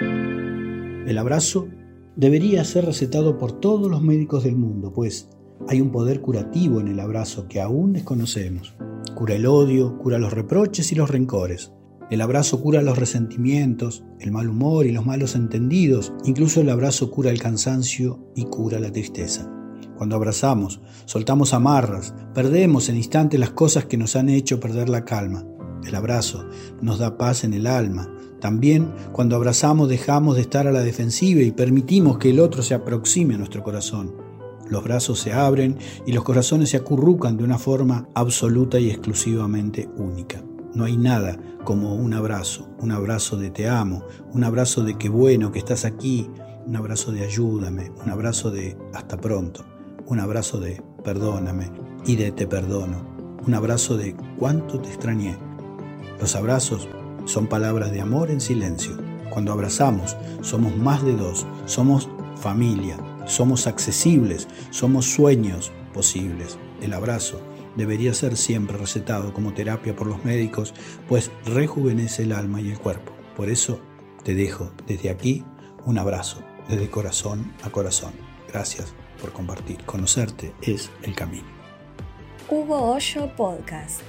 El abrazo debería ser recetado por todos los médicos del mundo, pues hay un poder curativo en el abrazo que aún desconocemos. Cura el odio, cura los reproches y los rencores. El abrazo cura los resentimientos, el mal humor y los malos entendidos. Incluso el abrazo cura el cansancio y cura la tristeza. Cuando abrazamos, soltamos amarras, perdemos en instantes las cosas que nos han hecho perder la calma. El abrazo nos da paz en el alma. También cuando abrazamos dejamos de estar a la defensiva y permitimos que el otro se aproxime a nuestro corazón. Los brazos se abren y los corazones se acurrucan de una forma absoluta y exclusivamente única. No hay nada como un abrazo, un abrazo de te amo, un abrazo de qué bueno que estás aquí, un abrazo de ayúdame, un abrazo de hasta pronto, un abrazo de perdóname y de te perdono, un abrazo de cuánto te extrañé. Los abrazos son palabras de amor en silencio. Cuando abrazamos, somos más de dos, somos familia, somos accesibles, somos sueños posibles. El abrazo debería ser siempre recetado como terapia por los médicos, pues rejuvenece el alma y el cuerpo. Por eso te dejo desde aquí un abrazo, desde corazón a corazón. Gracias por compartir. Conocerte es el camino. Hugo Hoyo Podcast